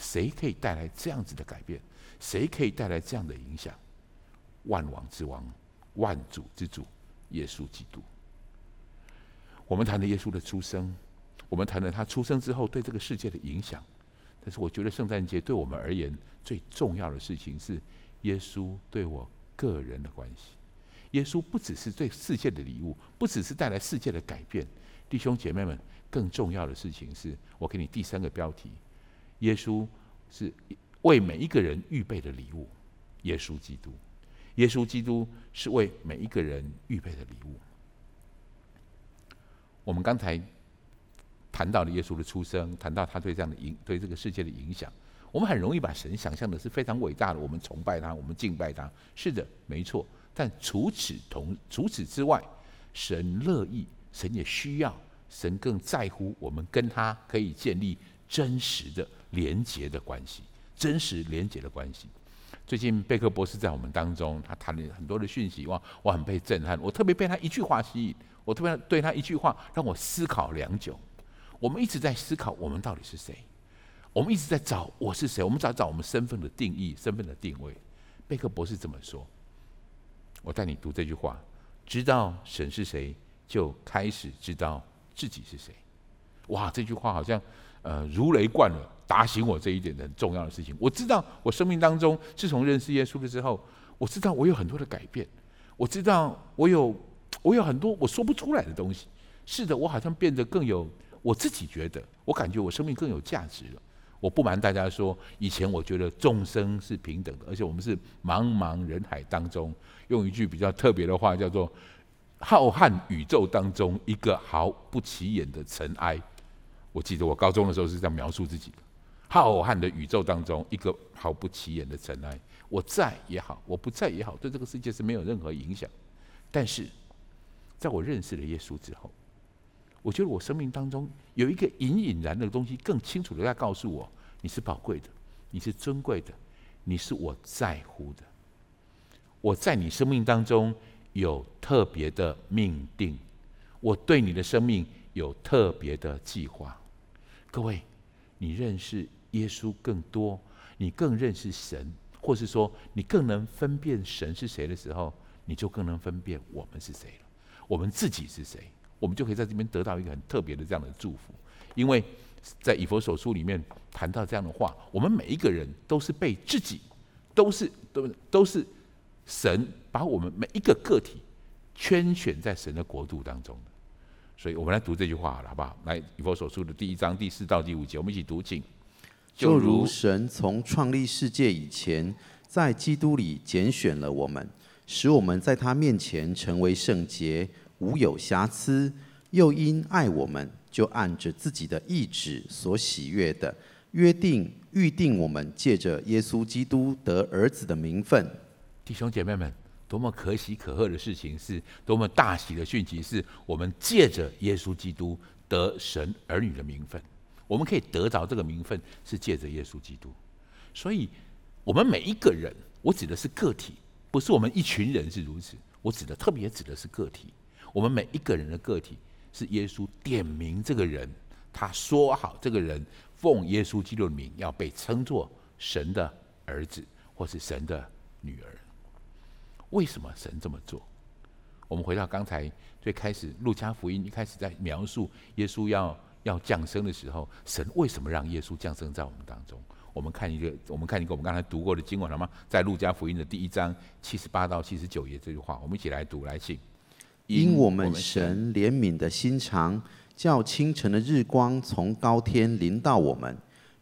谁可以带来这样子的改变？谁可以带来这样的影响？万王之王、万主之主，耶稣基督。我们谈了耶稣的出生，我们谈了他出生之后对这个世界的影响。但是，我觉得圣诞节对我们而言最重要的事情是耶稣对我个人的关系。耶稣不只是对世界的礼物，不只是带来世界的改变。弟兄姐妹们，更重要的事情是我给你第三个标题。耶稣是为每一个人预备的礼物，耶稣基督，耶稣基督是为每一个人预备的礼物。我们刚才谈到了耶稣的出生，谈到他对这样的影，对这个世界的影响。我们很容易把神想象的是非常伟大的，我们崇拜他，我们敬拜他。是的，没错。但除此同除此之外，神乐意，神也需要，神更在乎我们跟他可以建立真实的。连结的关系，真实连结的关系。最近贝克博士在我们当中，他谈了很多的讯息，哇，我很被震撼。我特别被他一句话吸引，我特别对他一句话让我思考良久。我们一直在思考，我们到底是谁？我们一直在找我是谁？我们找找我们身份的定义、身份的定位。贝克博士这么说，我带你读这句话：知道神是谁，就开始知道自己是谁。哇，这句话好像呃如雷贯耳。打醒我这一点的很重要的事情。我知道我生命当中，自从认识耶稣的时候，我知道我有很多的改变。我知道我有 我有很多我说不出来的东西。是的，我好像变得更有我自己觉得，我感觉我生命更有价值了。我不瞒大家说，以前我觉得众生是平等的，而且我们是茫茫人海当中，用一句比较特别的话叫做“浩瀚宇宙当中一个毫不起眼的尘埃”。我记得我高中的时候是这样描述自己的。浩瀚的宇宙当中，一个毫不起眼的尘埃。我在也好，我不在也好，对这个世界是没有任何影响。但是，在我认识了耶稣之后，我觉得我生命当中有一个隐隐然的东西，更清楚的在告诉我：你是宝贵的，你是尊贵的，你是我在乎的。我在你生命当中有特别的命定，我对你的生命有特别的计划。各位，你认识耶稣更多，你更认识神，或是说你更能分辨神是谁的时候，你就更能分辨我们是谁了。我们自己是谁，我们就可以在这边得到一个很特别的这样的祝福。因为在以弗所书里面谈到这样的话，我们每一个人都是被自己，都是都都是神把我们每一个个体圈选在神的国度当中的。所以我们来读这句话好了，好不好？来，以弗所书的第一章第四到第五节，我们一起读，请。就如神从创立世界以前，在基督里拣选了我们，使我们在他面前成为圣洁，无有瑕疵；又因爱我们，就按着自己的意志所喜悦的约定预定我们，借着耶稣基督得儿子的名分。弟兄姐妹们，多么可喜可贺的事情，是多么大喜的讯息，是我们借着耶稣基督得神儿女的名分。我们可以得着这个名分，是借着耶稣基督。所以，我们每一个人，我指的是个体，不是我们一群人是如此。我指的特别指的是个体。我们每一个人的个体，是耶稣点名这个人，他说好这个人奉耶稣基督的名，要被称作神的儿子，或是神的女儿。为什么神这么做？我们回到刚才最开始，路加福音一开始在描述耶稣要。要降生的时候，神为什么让耶稣降生在我们当中？我们看一个，我们看一个我们刚才读过的经文了吗？在路加福音的第一章七十八到七十九页这句话，我们一起来读来信。因我们神怜悯的心肠，叫清晨的日光从高天临到我们，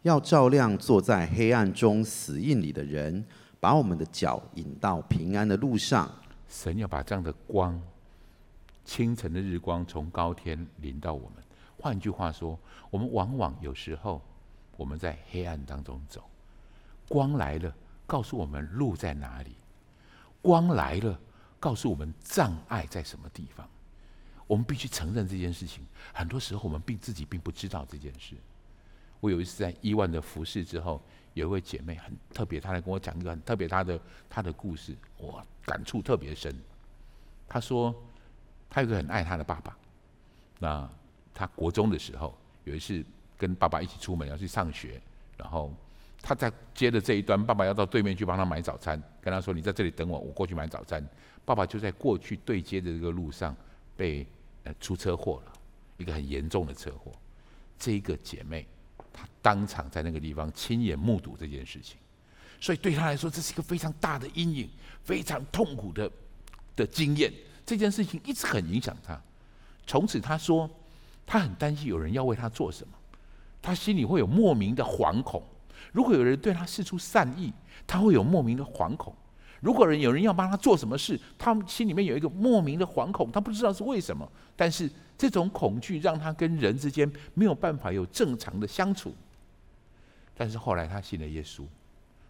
要照亮坐在黑暗中死荫里的人，把我们的脚引到平安的路上。神要把这样的光，清晨的日光从高天临到我们。换句话说，我们往往有时候我们在黑暗当中走，光来了，告诉我们路在哪里；光来了。告诉我们障碍在什么地方，我们必须承认这件事情。很多时候我们并自己并不知道这件事。我有一次在伊万的服侍之后，有一位姐妹很特别，她来跟我讲一个很特别她的她的故事，我感触特别深。她说，她有个很爱她的爸爸。那她国中的时候，有一次跟爸爸一起出门要去上学，然后。他在接的这一端，爸爸要到对面去帮他买早餐，跟他说：“你在这里等我，我过去买早餐。”爸爸就在过去对接的这个路上被呃出车祸了，一个很严重的车祸。这一个姐妹，他当场在那个地方亲眼目睹这件事情，所以对他来说，这是一个非常大的阴影，非常痛苦的的经验。这件事情一直很影响他。从此，他说他很担心有人要为他做什么，他心里会有莫名的惶恐。如果有人对他释出善意，他会有莫名的惶恐；如果人有人要帮他做什么事，他心里面有一个莫名的惶恐，他不知道是为什么。但是这种恐惧让他跟人之间没有办法有正常的相处。但是后来他信了耶稣，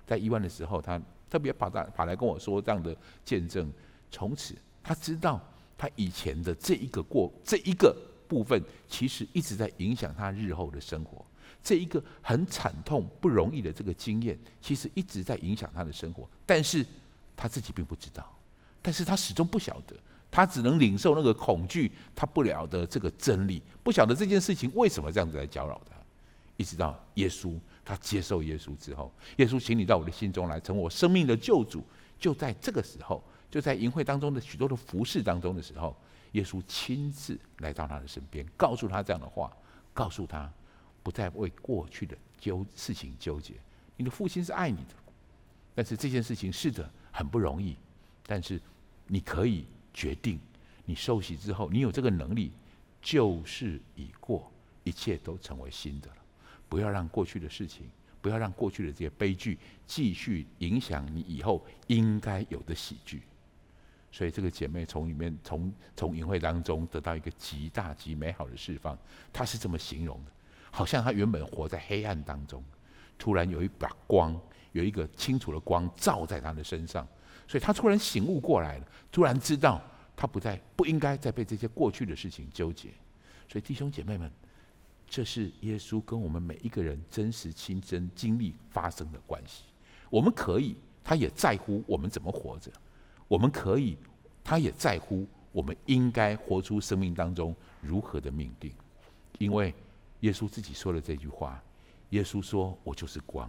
在伊万的时候，他特别跑来跑来跟我说这样的见证。从此他知道他以前的这一个过这一个部分，其实一直在影响他日后的生活。这一个很惨痛、不容易的这个经验，其实一直在影响他的生活，但是他自己并不知道，但是他始终不晓得，他只能领受那个恐惧，他不了的这个真理，不晓得这件事情为什么这样子来搅扰他，一直到耶稣，他接受耶稣之后，耶稣，请你到我的心中来，成为我生命的救主。就在这个时候，就在淫会当中的许多的服饰当中的时候，耶稣亲自来到他的身边，告诉他这样的话，告诉他。不再为过去的纠事情纠结。你的父亲是爱你的，但是这件事情是的很不容易。但是你可以决定，你受洗之后，你有这个能力，旧事已过，一切都成为新的了。不要让过去的事情，不要让过去的这些悲剧继续影响你以后应该有的喜剧。所以这个姐妹从里面从从营会当中得到一个极大极美好的释放，她是这么形容的。好像她原本活在黑暗当中，突然有一把光，有一个清楚的光照在他的身上，所以他突然醒悟过来了，突然知道他不再不应该再被这些过去的事情纠结。所以弟兄姐妹们，这是耶稣跟我们每一个人真实亲身经历发生的关系。我们可以，他也在乎我们怎么活着；我们可以，他也在乎我们应该活出生命当中如何的命定，因为。耶稣自己说了这句话：“耶稣说，我就是光，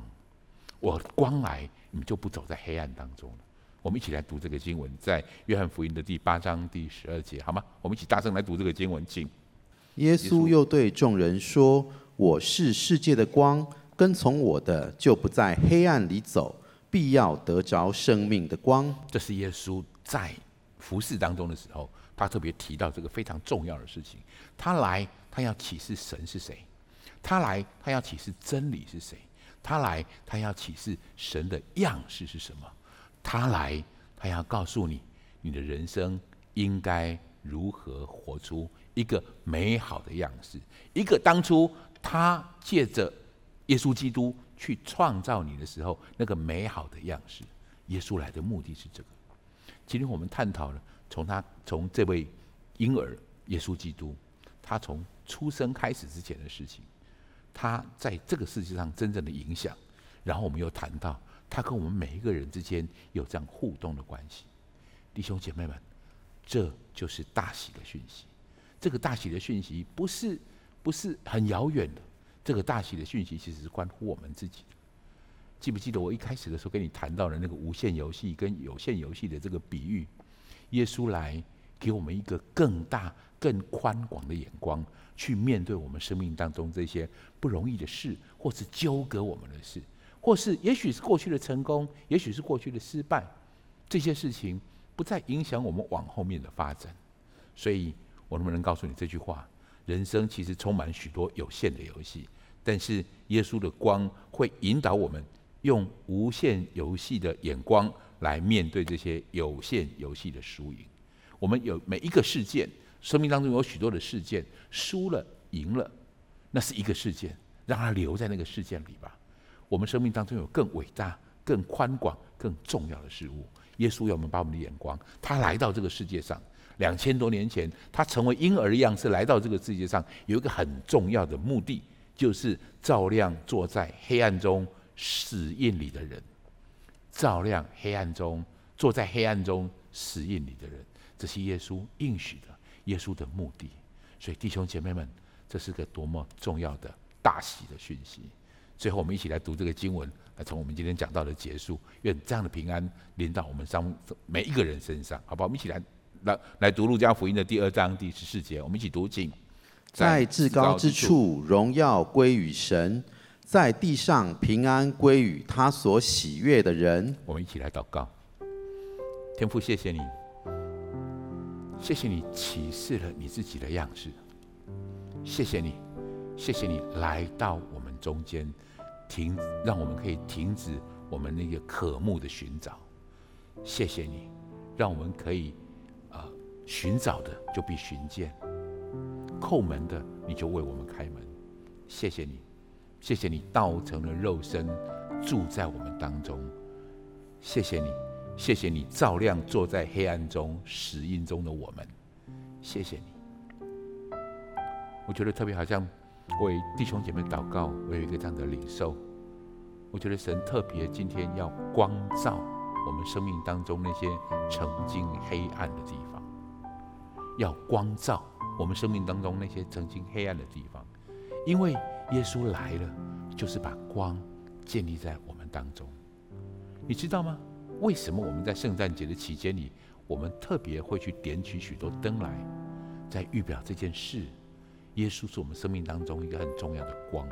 我光来，你们就不走在黑暗当中了。”我们一起来读这个经文，在约翰福音的第八章第十二节，好吗？我们一起大声来读这个经文，请。耶稣又对众人说：“我是世界的光，跟从我的就不在黑暗里走，必要得着生命的光。”这是耶稣在服侍当中的时候，他特别提到这个非常重要的事情。他来。他要启示神是谁，他来，他要启示真理是谁，他来，他要启示神的样式是什么，他来，他要告诉你，你的人生应该如何活出一个美好的样式，一个当初他借着耶稣基督去创造你的时候那个美好的样式。耶稣来的目的是这个。今天我们探讨了从他从这位婴儿耶稣基督，他从出生开始之前的事情，他在这个世界上真正的影响，然后我们又谈到他跟我们每一个人之间有这样互动的关系。弟兄姐妹们，这就是大喜的讯息。这个大喜的讯息不是不是很遥远的，这个大喜的讯息其实是关乎我们自己的。记不记得我一开始的时候跟你谈到的那个无限游戏跟有限游戏的这个比喻？耶稣来给我们一个更大、更宽广的眼光。去面对我们生命当中这些不容易的事，或是纠葛我们的事，或是也许是过去的成功，也许是过去的失败，这些事情不再影响我们往后面的发展。所以，我能不能告诉你这句话？人生其实充满许多有限的游戏，但是耶稣的光会引导我们用无限游戏的眼光来面对这些有限游戏的输赢。我们有每一个事件，生命当中有许多的事件，输了赢了，那是一个事件，让它留在那个事件里吧。我们生命当中有更伟大、更宽广、更重要的事物。耶稣要我们把我们的眼光，他来到这个世界上两千多年前，他成为婴儿的样是来到这个世界上，有一个很重要的目的，就是照亮坐在黑暗中死印里的人，照亮黑暗中坐在黑暗中死印里的人。这是耶稣应许的，耶稣的目的。所以弟兄姐妹们，这是个多么重要的大喜的讯息。最后，我们一起来读这个经文，来从我们今天讲到的结束。愿这样的平安临到我们上每一个人身上，好不好？我们一起来来来读路加福音的第二章第十四节。我们一起读经，在至高之处荣耀归于神，在地上平安归于他所喜悦的人。我们一起来祷告，天父，谢谢你，谢谢你启示了你自己的样式，谢谢你，谢谢你来到我们中间。停，让我们可以停止我们那个渴慕的寻找。谢谢你，让我们可以啊、寻找的就必寻见，叩门的你就为我们开门。谢谢你，谢谢你道成了肉身住在我们当中。谢谢你，谢谢你照亮坐在黑暗中死荫中的我们。谢谢你，我觉得特别好像。为弟兄姐妹祷告，我有一个这样的领受。我觉得神特别今天要光照我们生命当中那些曾经黑暗的地方，要光照我们生命当中那些曾经黑暗的地方，因为耶稣来了，就是把光建立在我们当中。你知道吗？为什么我们在圣诞节的期间里，我们特别会去点取许多灯来，在预表这件事？耶稣是我们生命当中一个很重要的光，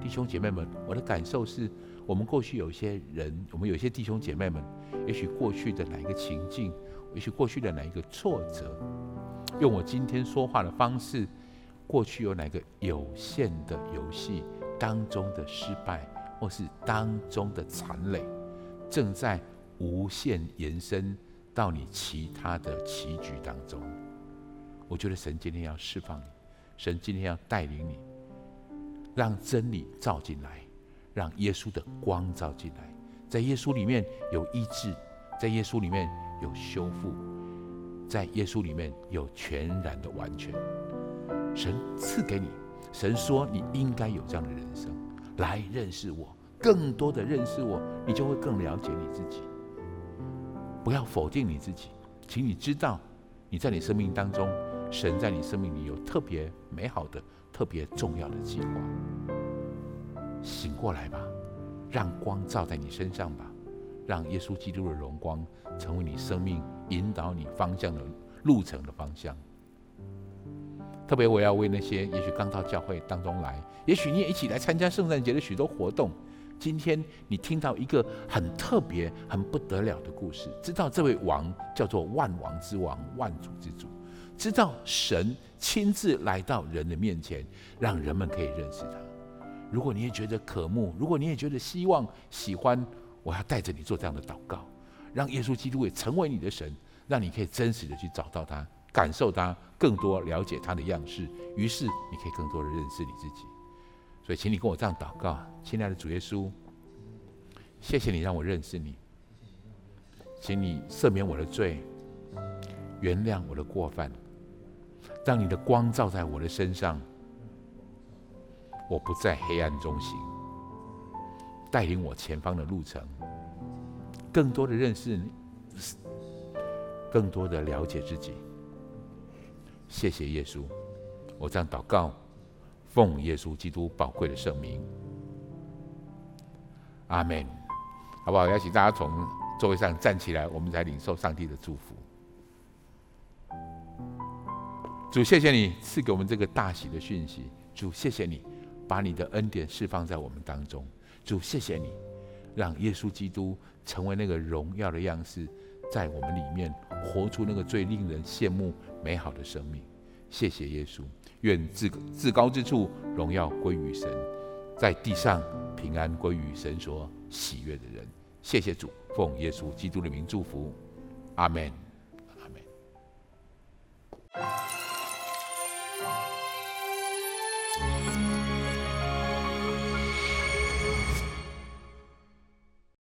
弟兄姐妹们，我的感受是，我们过去有些人，我们有些弟兄姐妹们，也许过去的哪一个情境，也许过去的哪一个挫折，用我今天说话的方式，过去有哪个有限的游戏当中的失败，或是当中的残累，正在无限延伸到你其他的棋局当中。我觉得神今天要释放你，神今天要带领你，让真理照进来，让耶稣的光照进来，在耶稣里面有医治，在耶稣里面有修复，在耶稣里面有全然的完全。神赐给你，神说你应该有这样的人生，来认识我，更多的认识我，你就会更了解你自己。不要否定你自己，请你知道你在你生命当中。神在你生命里有特别美好的、特别重要的计划。醒过来吧，让光照在你身上吧，让耶稣基督的荣光成为你生命引导你方向的路程的方向。特别我要为那些也许刚到教会当中来，也许你也一起来参加圣诞节的许多活动。今天你听到一个很特别、很不得了的故事，知道这位王叫做万王之王、万主之主。知道神亲自来到人的面前，让人们可以认识他。如果你也觉得渴慕，如果你也觉得希望、喜欢，我要带着你做这样的祷告，让耶稣基督也成为你的神，让你可以真实的去找到他，感受他，更多了解他的样式。于是你可以更多的认识你自己。所以，请你跟我这样祷告，亲爱的主耶稣，谢谢你让我认识你，请你赦免我的罪，原谅我的过犯。让你的光照在我的身上，我不在黑暗中行，带领我前方的路程，更多的认识你，更多的了解自己。谢谢耶稣，我这样祷告，奉耶稣基督宝贵的圣名，阿门。好不好？邀请大家从座位上站起来，我们来领受上帝的祝福。主，谢谢你赐给我们这个大喜的讯息。主，谢谢你把你的恩典释放在我们当中。主，谢谢你，让耶稣基督成为那个荣耀的样式，在我们里面活出那个最令人羡慕美好的生命。谢谢耶稣，愿至至高之处荣耀归于神，在地上平安归于神所喜悦的人。谢谢主，奉耶稣基督的名祝福，阿门，阿门。